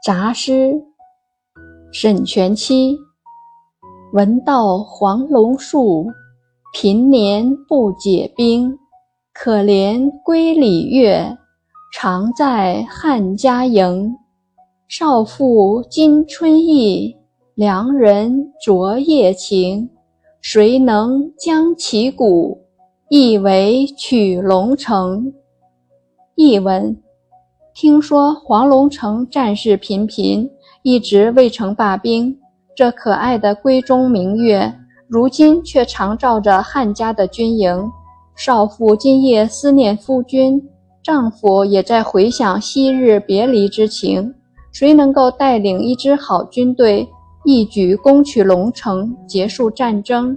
杂诗，沈佺期。闻道黄龙树，平年不解冰。可怜归里月，常在汉家营。少妇今春意，良人昨夜情。谁能将其鼓，一为取龙城？译文。听说黄龙城战事频频，一直未曾罢兵。这可爱的闺中明月，如今却常照着汉家的军营。少妇今夜思念夫君，丈夫也在回想昔日别离之情。谁能够带领一支好军队，一举攻取龙城，结束战争？